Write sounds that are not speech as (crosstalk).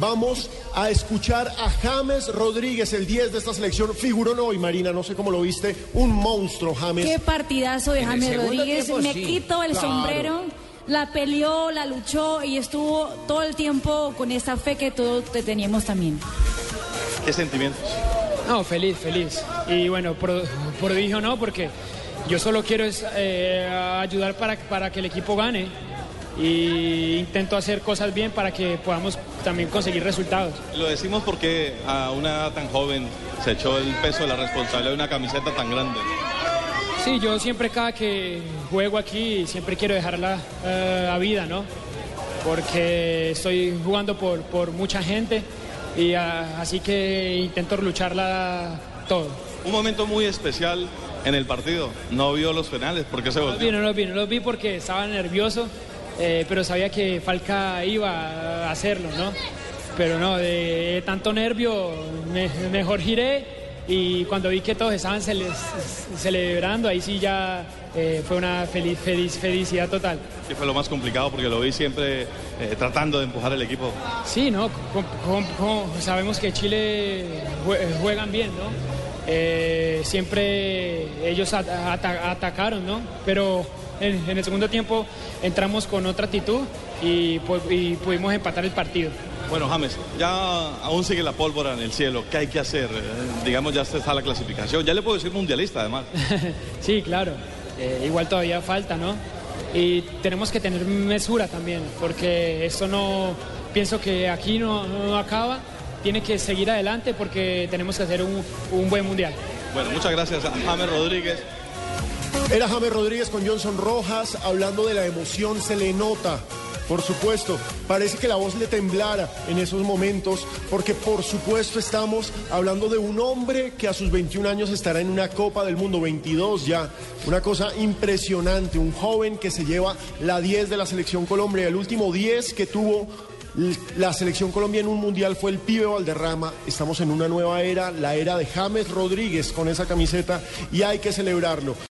Vamos a escuchar a James Rodríguez, el 10 de esta selección. Figuró hoy, Marina, no sé cómo lo viste. Un monstruo, James. Qué partidazo de James Rodríguez. tiempo, Me sí, quito el claro. sombrero. La peleó, la luchó y estuvo todo el tiempo con esa fe que todos te teníamos también. ¿Qué sentimientos? No, feliz, feliz. Y bueno, pro- prodigio no, porque yo solo quiero es, eh, ayudar para, para que el equipo gane. Y intento hacer cosas bien para que podamos también conseguir resultados. Lo decimos porque a una edad tan joven se echó el peso de la responsabilidad de una camiseta tan grande. Sí, yo siempre cada que juego aquí siempre quiero dejarla eh, a vida, ¿no? Porque estoy jugando por, por mucha gente y ah, así que intento lucharla todo. Un momento muy especial en el partido. No vio los penales, ¿por qué se No los vi, volvió? no los vi, no los vi porque estaba nervioso, eh, pero sabía que Falca iba a hacerlo, ¿no? Pero no, de tanto nervio, me- mejor giré y cuando vi que todos estaban cele- celebrando, ahí sí ya eh, fue una feliz, feliz, felicidad total. Que fue lo más complicado porque lo vi siempre eh, tratando de empujar el equipo. Sí, ¿no? Com- sabemos que Chile jue- juegan bien, ¿no? Eh, siempre ellos at- ata- atacaron, ¿no? Pero en, en el segundo tiempo entramos con otra actitud y, pu- y pudimos empatar el partido. Bueno, James, ya aún sigue la pólvora en el cielo. ¿Qué hay que hacer? Eh, digamos, ya está la clasificación. Ya le puedo decir mundialista, además. (laughs) sí, claro. Eh, igual todavía falta, ¿no? Y tenemos que tener mesura también, porque esto no, pienso que aquí no, no acaba, tiene que seguir adelante porque tenemos que hacer un, un buen mundial. Bueno, muchas gracias a James Rodríguez. Era James Rodríguez con Johnson Rojas hablando de la emoción, se le nota. Por supuesto, parece que la voz le temblara en esos momentos, porque por supuesto estamos hablando de un hombre que a sus 21 años estará en una Copa del Mundo, 22 ya. Una cosa impresionante, un joven que se lleva la 10 de la selección Colombia. El último 10 que tuvo la selección Colombia en un mundial fue el pibe Valderrama. Estamos en una nueva era, la era de James Rodríguez con esa camiseta y hay que celebrarlo.